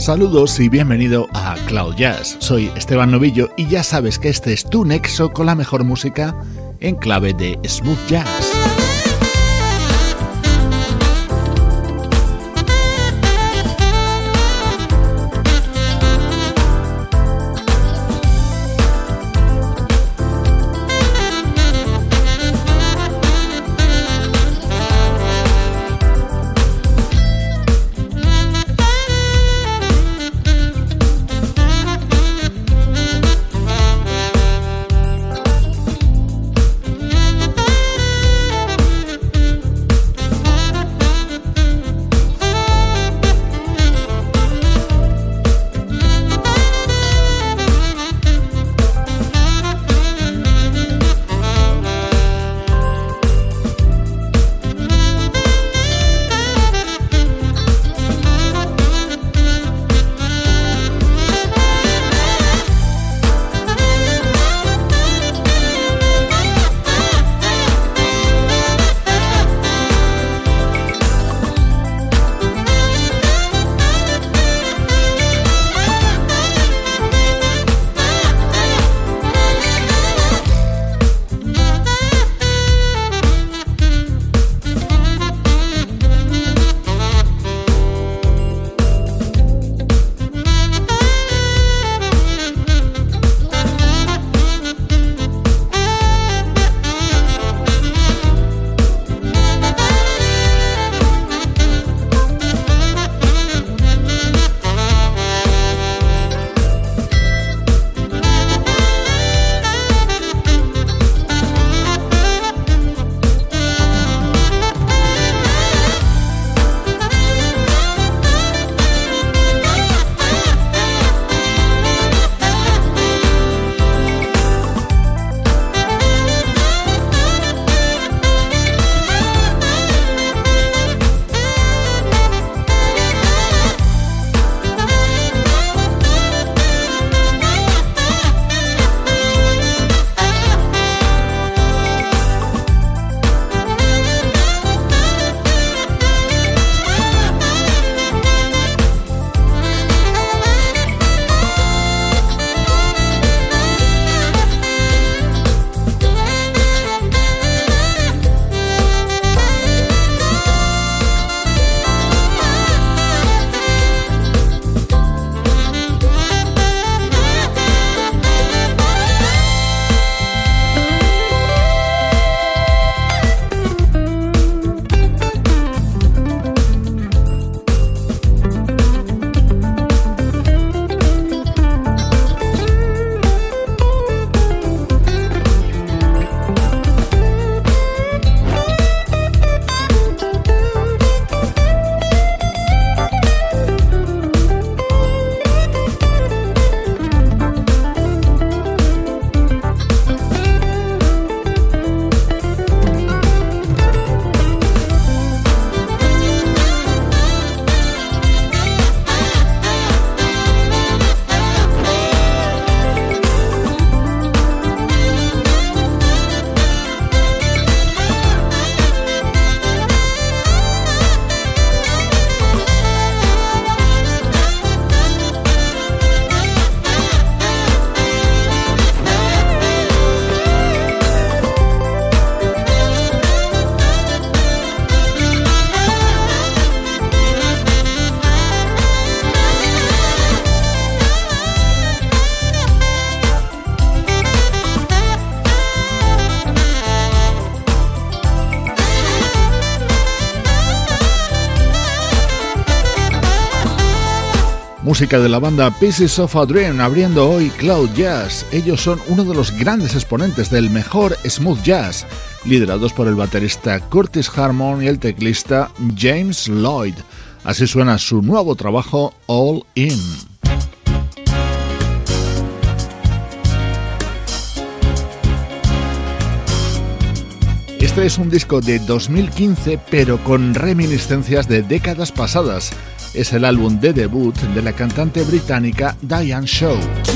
Saludos y bienvenido a Cloud Jazz. Soy Esteban Novillo y ya sabes que este es tu nexo con la mejor música en clave de smooth jazz. De la banda Pieces of a Dream abriendo hoy Cloud Jazz. Ellos son uno de los grandes exponentes del mejor smooth jazz, liderados por el baterista Curtis Harmon y el teclista James Lloyd. Así suena su nuevo trabajo All In. Este es un disco de 2015 pero con reminiscencias de décadas pasadas es el álbum de debut de la cantante británica Diane Shaw.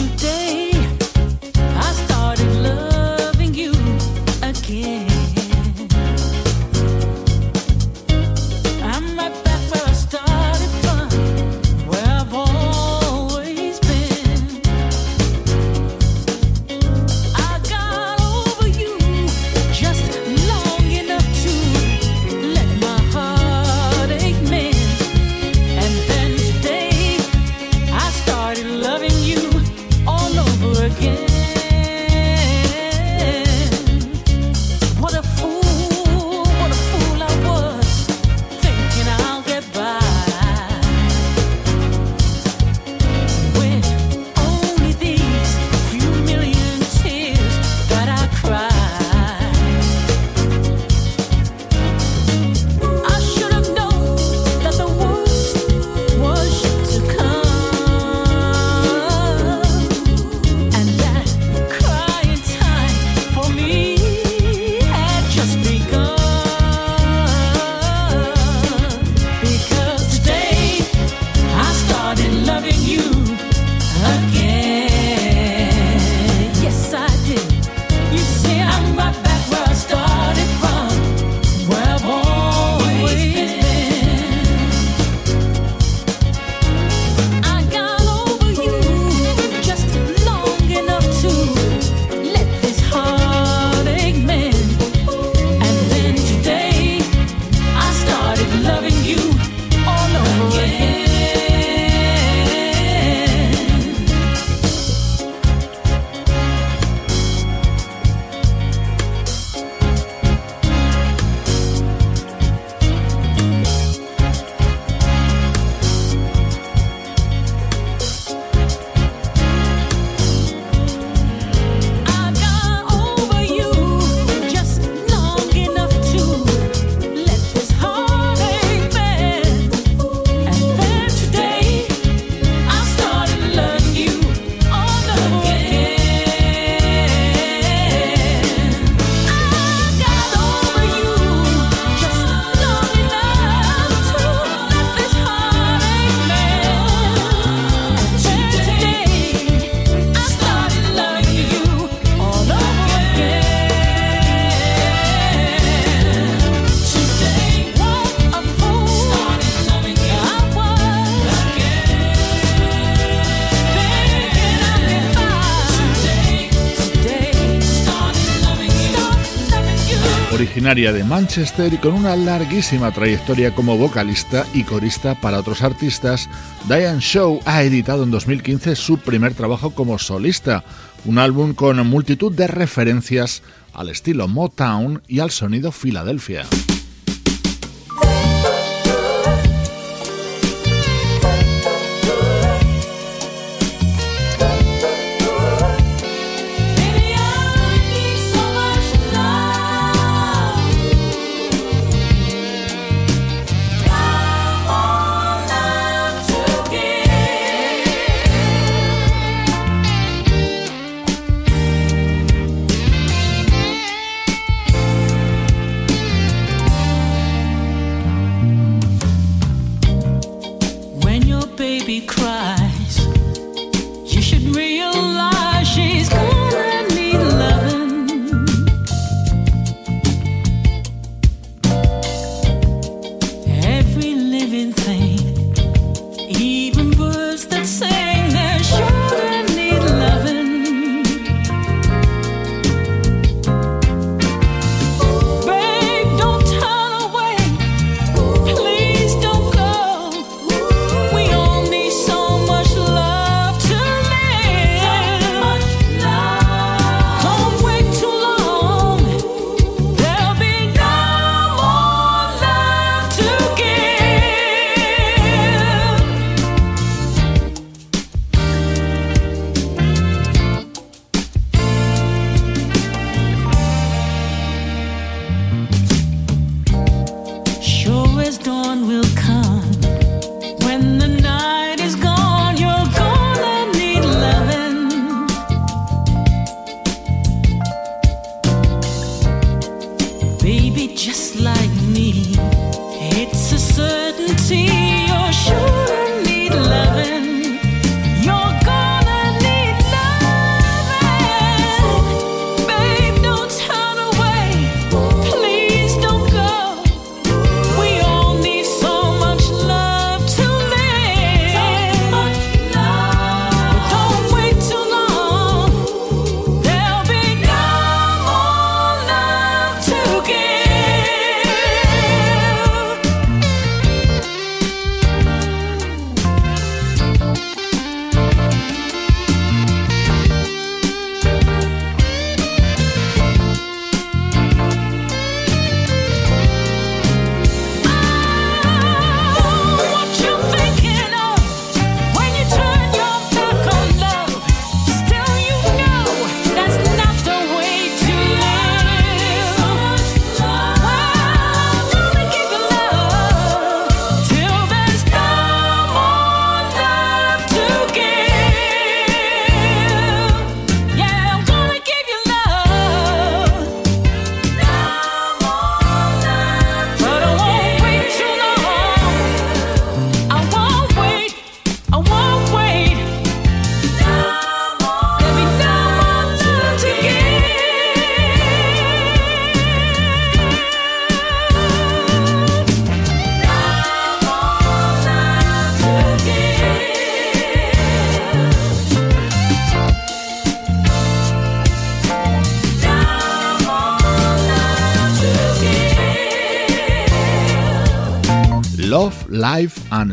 Manchester y con una larguísima trayectoria como vocalista y corista para otros artistas, Diane Shaw ha editado en 2015 su primer trabajo como solista, un álbum con multitud de referencias al estilo Motown y al sonido Filadelfia.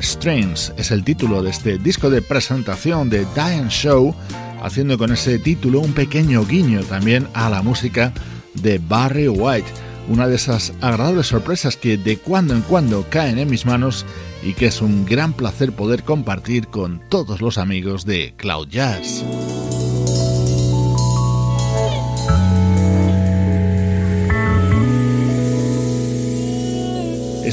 Strings. Es el título de este disco de presentación de Diane Show, haciendo con ese título un pequeño guiño también a la música de Barry White, una de esas agradables sorpresas que de cuando en cuando caen en mis manos y que es un gran placer poder compartir con todos los amigos de Cloud Jazz.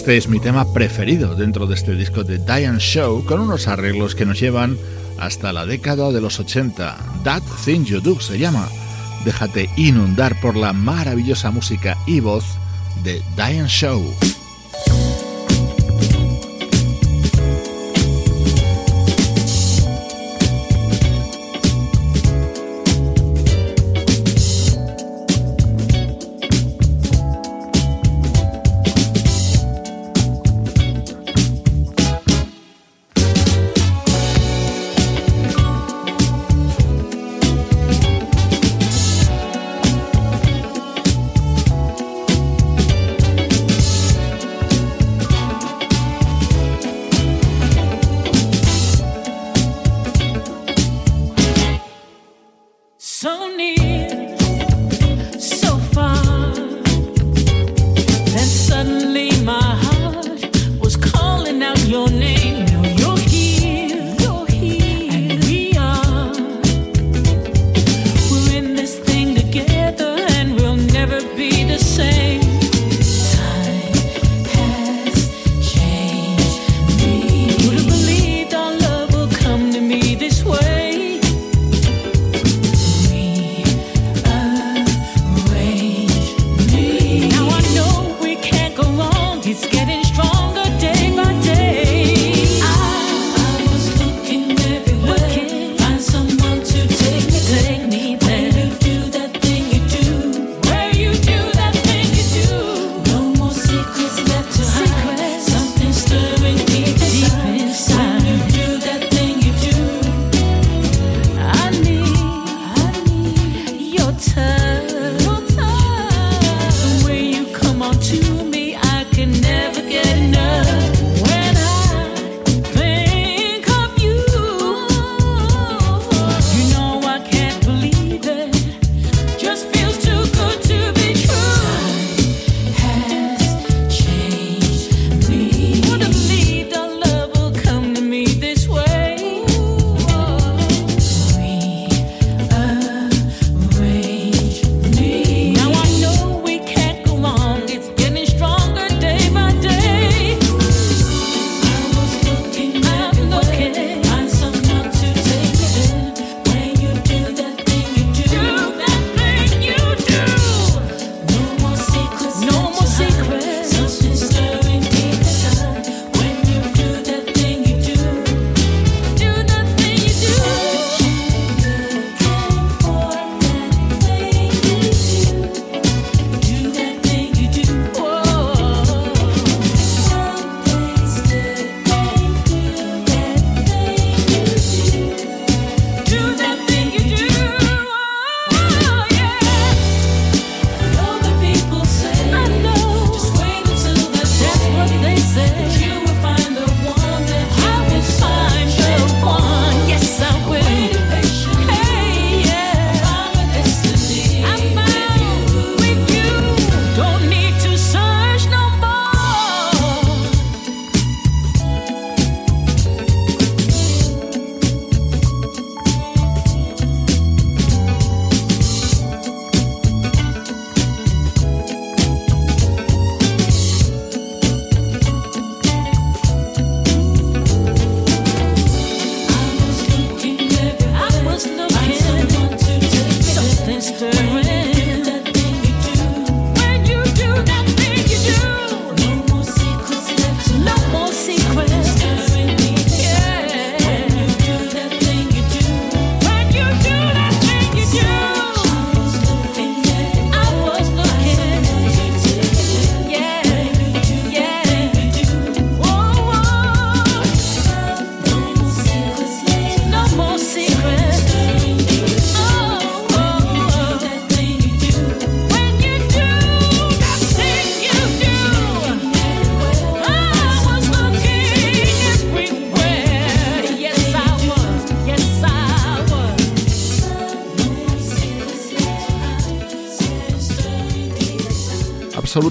Este es mi tema preferido dentro de este disco de Diane Show con unos arreglos que nos llevan hasta la década de los 80. That Thing You Do se llama. Déjate inundar por la maravillosa música y voz de Diane Show.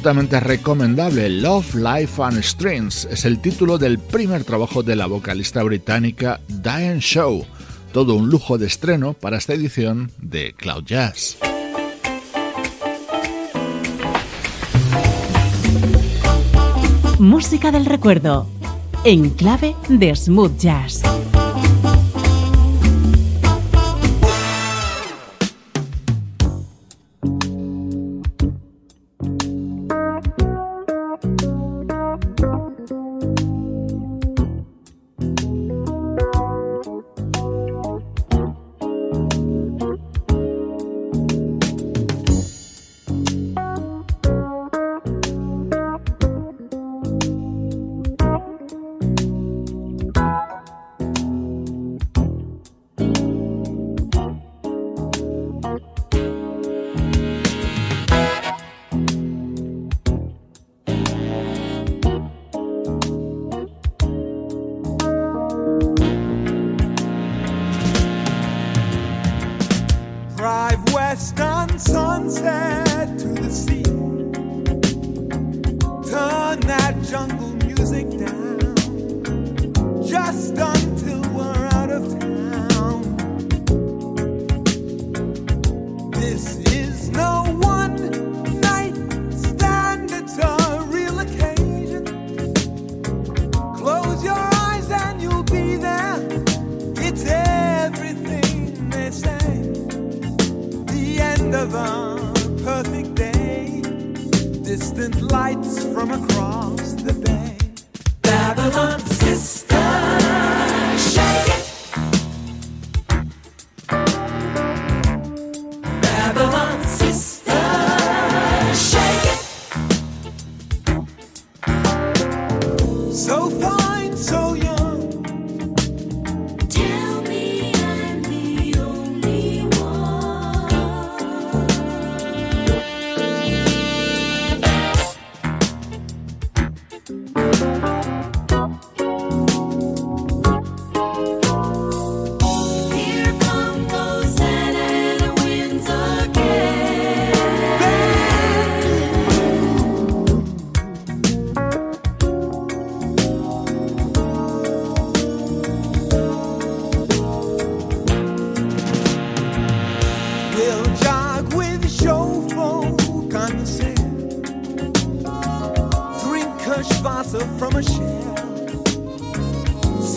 Absolutamente recomendable. Love, Life and Strings es el título del primer trabajo de la vocalista británica Diane Show. Todo un lujo de estreno para esta edición de Cloud Jazz. Música del recuerdo en clave de smooth jazz.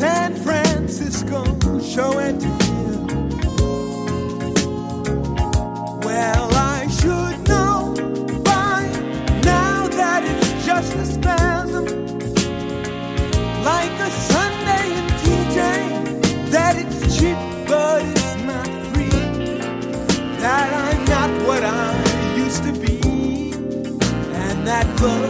San Francisco show and tell. Well, I should know by now that it's just a spasm, like a Sunday in TJ. That it's cheap, but it's not free. That I'm not what I used to be, and that love.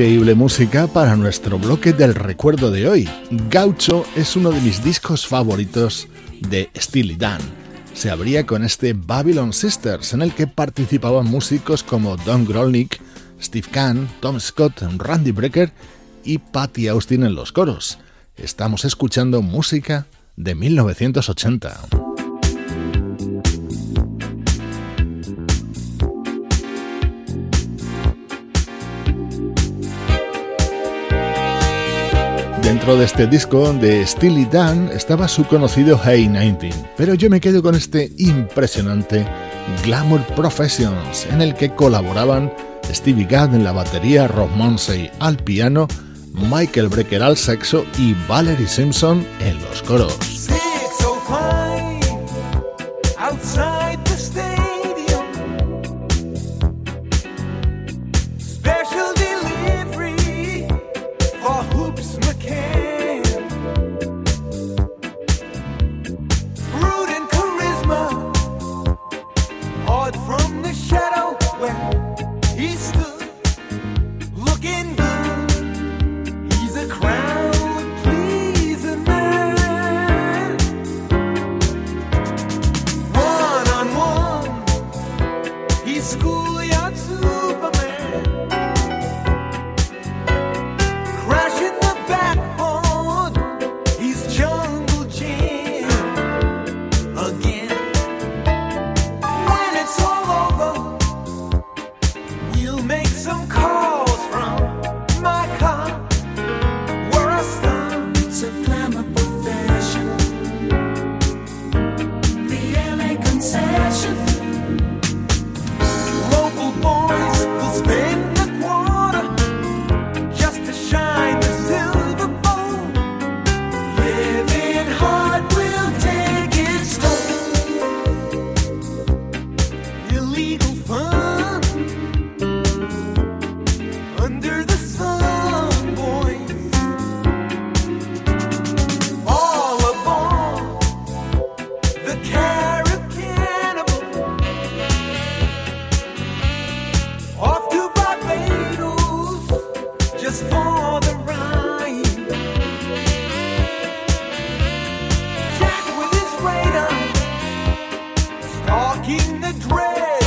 Increíble música para nuestro bloque del recuerdo de hoy. Gaucho es uno de mis discos favoritos de Steely Dan. Se abría con este Babylon Sisters, en el que participaban músicos como Don Grolnick, Steve Kahn, Tom Scott, Randy Brecker y Patty Austin en los coros. Estamos escuchando música de 1980. Dentro de este disco de Steely Dan estaba su conocido Hey 19, pero yo me quedo con este impresionante Glamour Professions, en el que colaboraban Stevie Gadd en la batería, Rob Monsey al piano, Michael Brecker al sexo y Valerie Simpson en los coros. In the dread.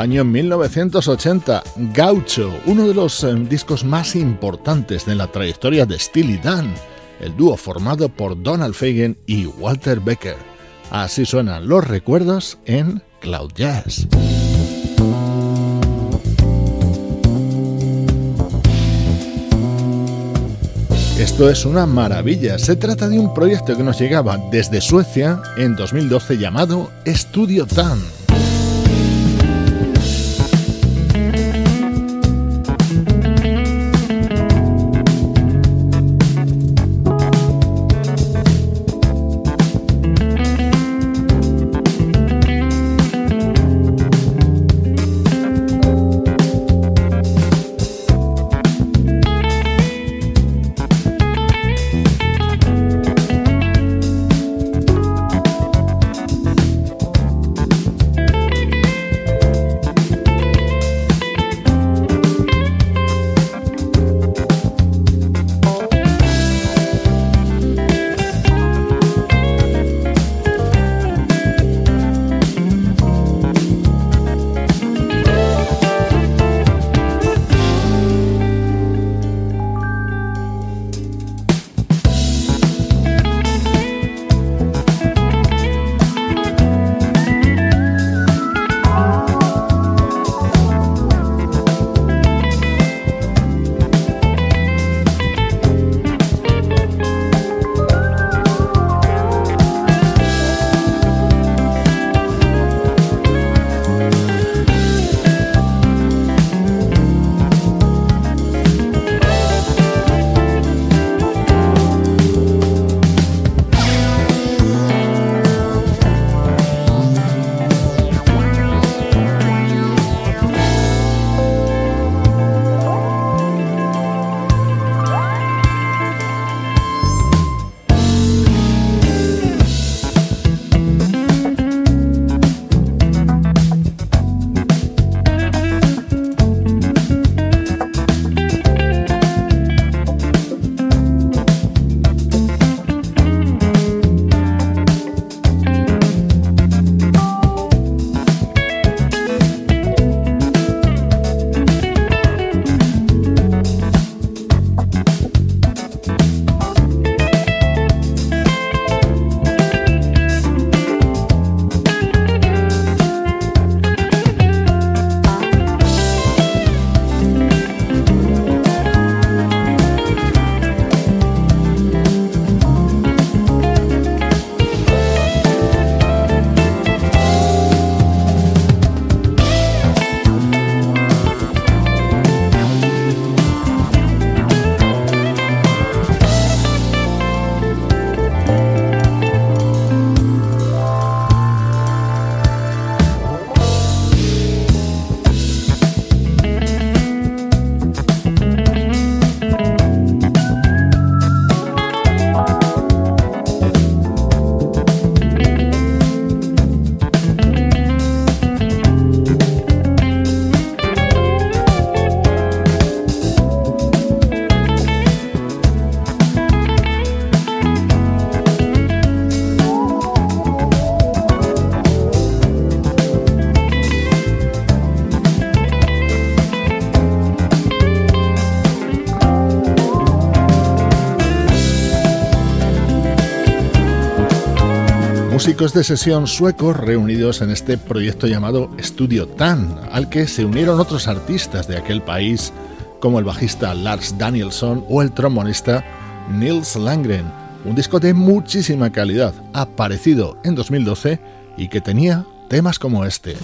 Año 1980, Gaucho, uno de los eh, discos más importantes de la trayectoria de Steely Dan, el dúo formado por Donald Fagen y Walter Becker. Así suenan los recuerdos en Cloud Jazz. Esto es una maravilla. Se trata de un proyecto que nos llegaba desde Suecia en 2012 llamado Studio Tan. Músicos de sesión suecos reunidos en este proyecto llamado Studio Tan, al que se unieron otros artistas de aquel país como el bajista Lars Danielsson o el trombonista Nils Langren. Un disco de muchísima calidad, aparecido en 2012 y que tenía temas como este.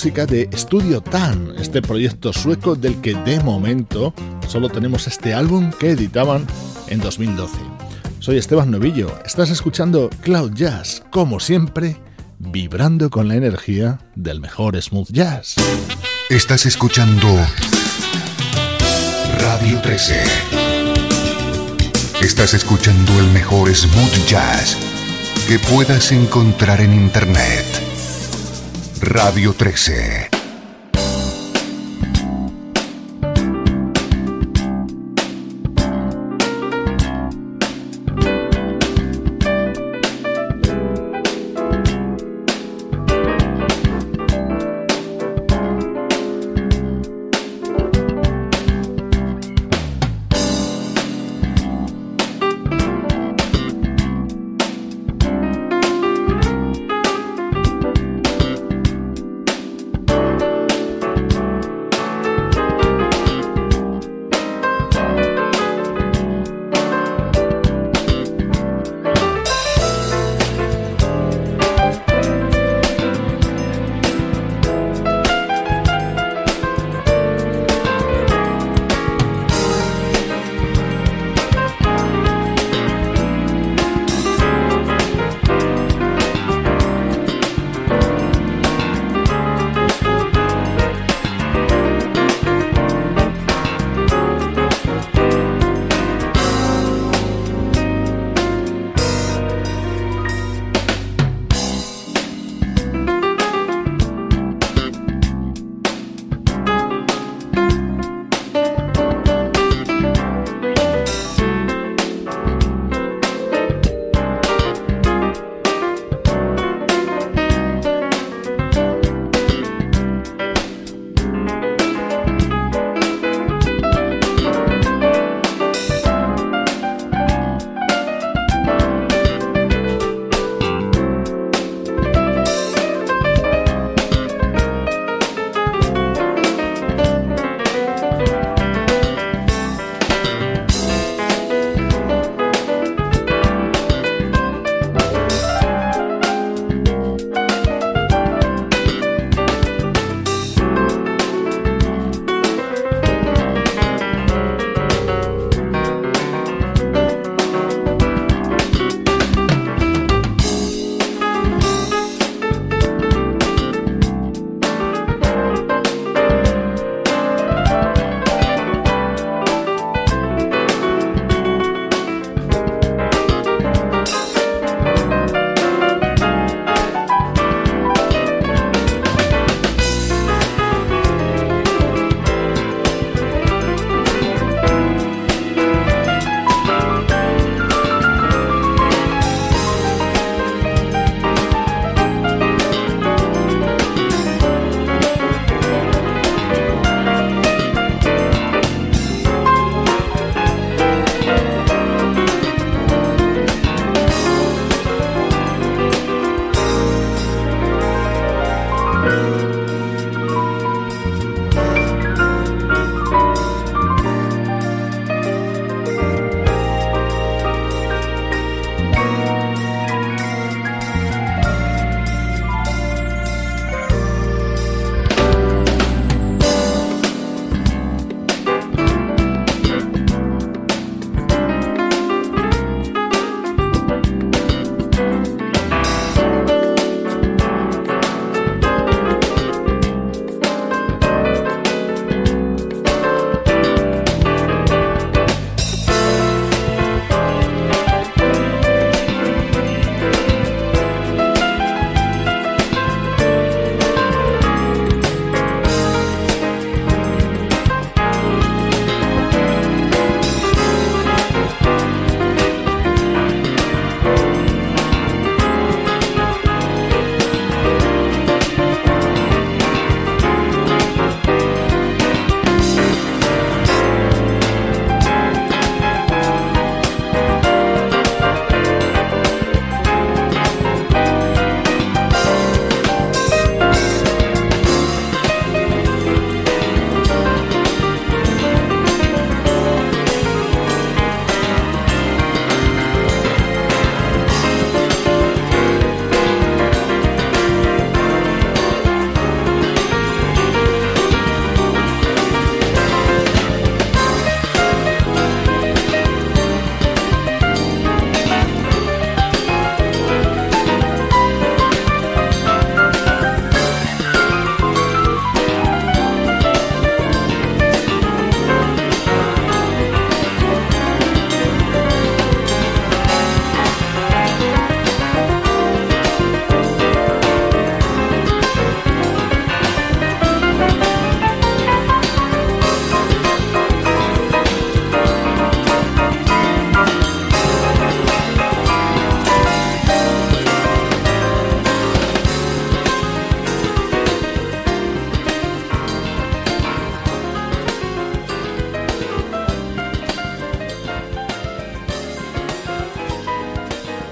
Música de Studio Tan, este proyecto sueco del que de momento solo tenemos este álbum que editaban en 2012. Soy Esteban Novillo, estás escuchando Cloud Jazz, como siempre, vibrando con la energía del mejor smooth jazz. Estás escuchando Radio 13. Estás escuchando el mejor smooth jazz que puedas encontrar en Internet. Radio 13.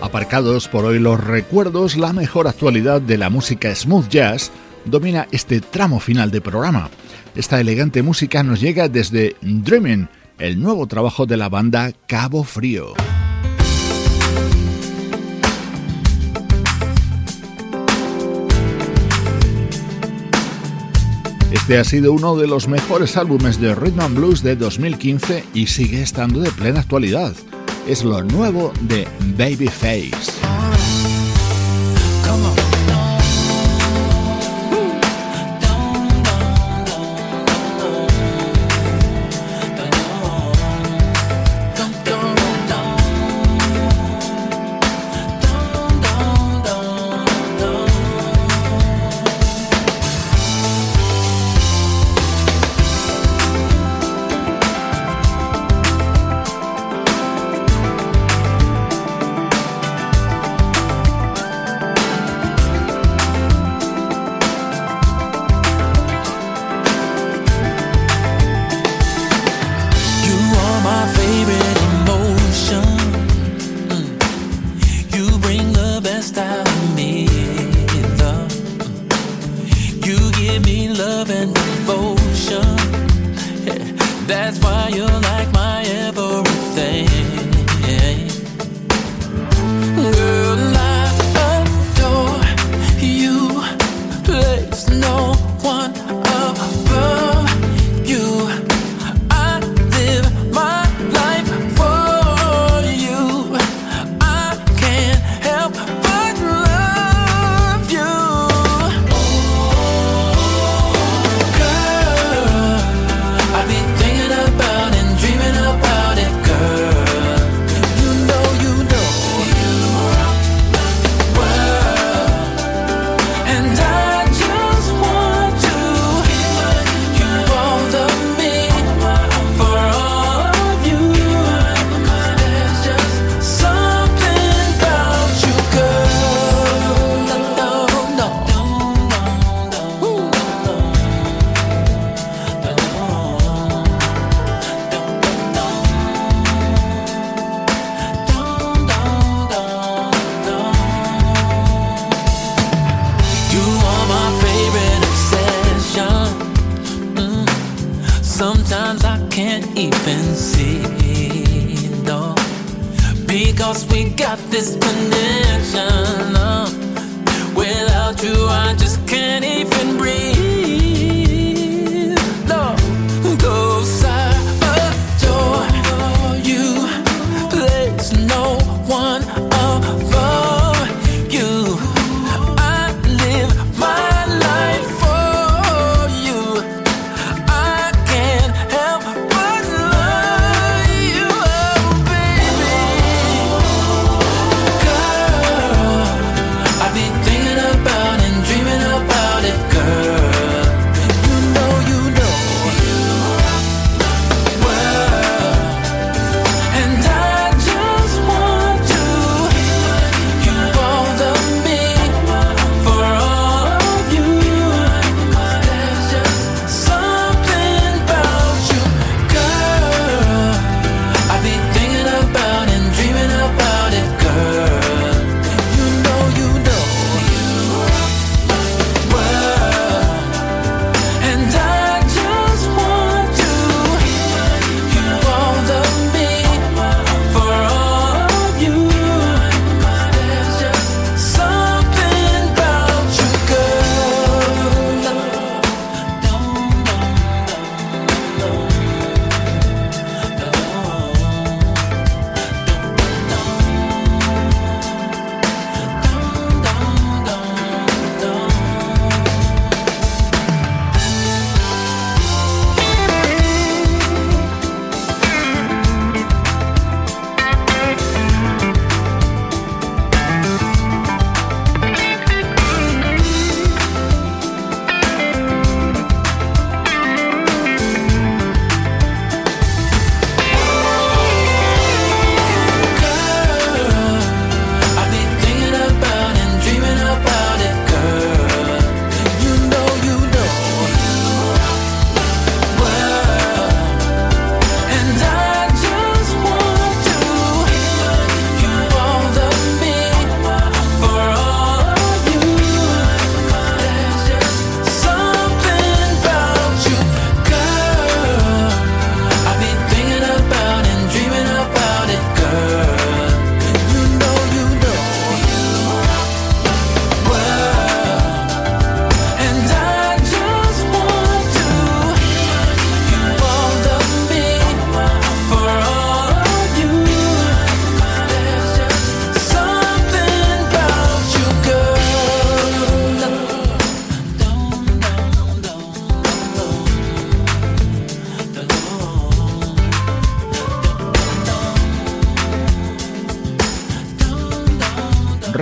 Aparcados por hoy los recuerdos, la mejor actualidad de la música smooth jazz domina este tramo final de programa. Esta elegante música nos llega desde Dreaming, el nuevo trabajo de la banda Cabo Frío. Este ha sido uno de los mejores álbumes de Rhythm and Blues de 2015 y sigue estando de plena actualidad. Es lo nuevo de Babyface.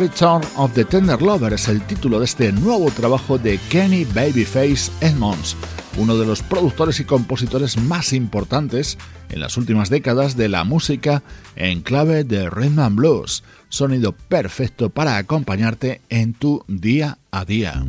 Return of the Tender Lover es el título de este nuevo trabajo de Kenny Babyface Edmonds, uno de los productores y compositores más importantes en las últimas décadas de la música en clave de rhythm and blues, sonido perfecto para acompañarte en tu día a día.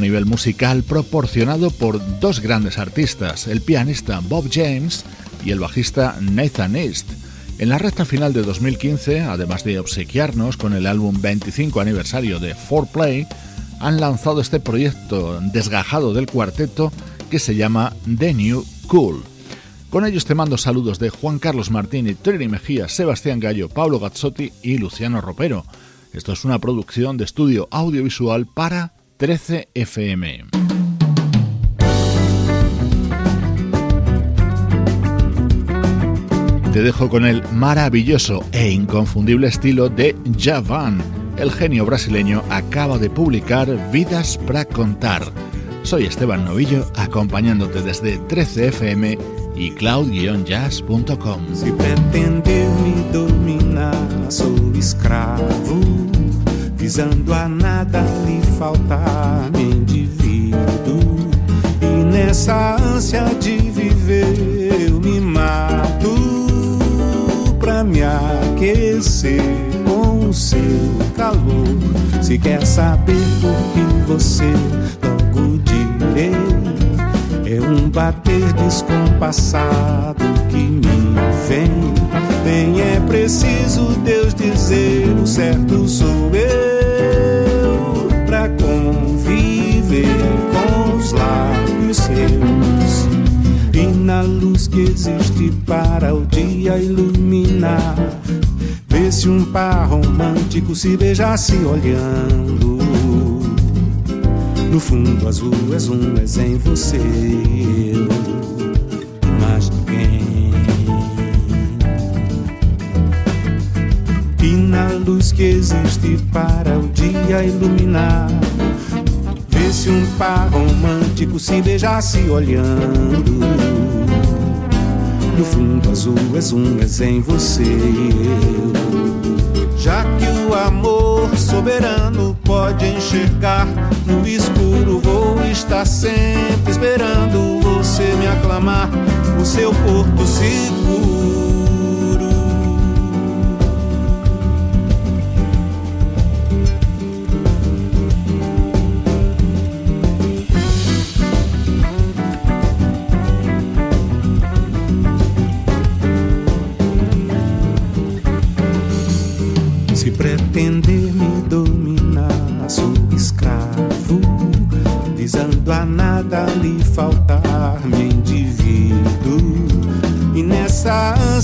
Nivel musical proporcionado por dos grandes artistas, el pianista Bob James y el bajista Nathan East. En la recta final de 2015, además de obsequiarnos con el álbum 25 aniversario de 4Play, han lanzado este proyecto desgajado del cuarteto que se llama The New Cool. Con ellos te mando saludos de Juan Carlos Martini, Trini Mejía, Sebastián Gallo, Pablo Gazzotti y Luciano Ropero. Esto es una producción de estudio audiovisual para 13 FM. Te dejo con el maravilloso e inconfundible estilo de Javan. El genio brasileño acaba de publicar Vidas para contar. Soy Esteban Novillo acompañándote desde 13fm y cloud-jazz.com. Si me dominar, soy. Visando a nada lhe faltar, me endivido. E nessa ânsia de viver, eu me mato pra me aquecer com o seu calor. Se quer saber por que você logo direi, é um bater descompassado que me vem. Nem é preciso Deus dizer certo sou eu com os lábios seus e na luz que existe para o dia iluminar. Vê se um par romântico se beijasse olhando. No fundo azul és um, és em você eu luz que existe para o dia iluminar. Se um par romântico se beijasse olhando. No fundo azul és um, és em você eu. Já que o amor soberano pode enxergar no escuro, vou estar sempre esperando você me aclamar, o seu porto seguro.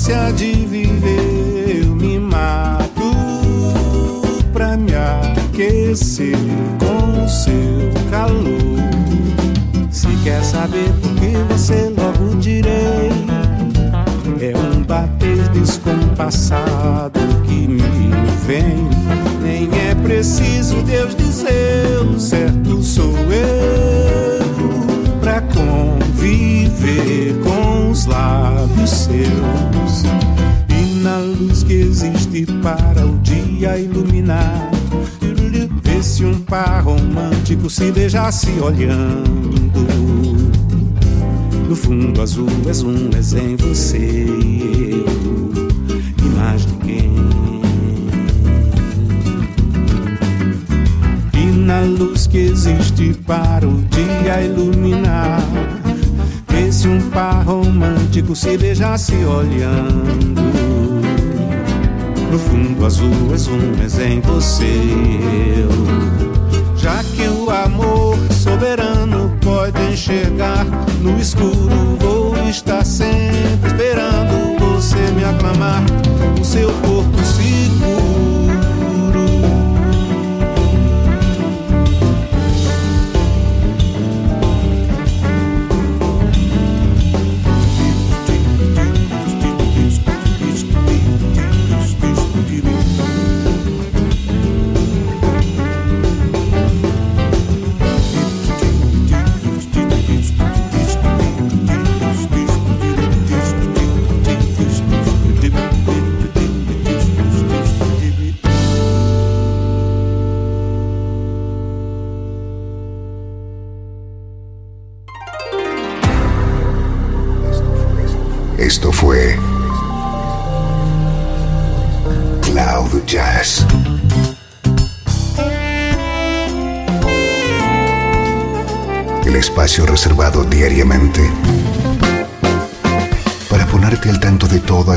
Ânsia de viver, eu me mato pra me aquecer com o seu calor. Se quer saber por que você logo direi, é um bater descompassado que me vem. Nem é preciso Deus dizer, o certo sou eu pra conviver com os lábios seus. Existe para o dia iluminar. Vê se um par romântico se beijasse olhando. No fundo azul és um, és em você e eu, e mais ninguém. na luz que existe para o dia iluminar. Vê se um par romântico se beijasse olhando. Fundo azul és um, és em você eu. Já que o amor soberano pode enxergar no escuro, vou estar sempre esperando você me aclamar. O seu corpo seguro.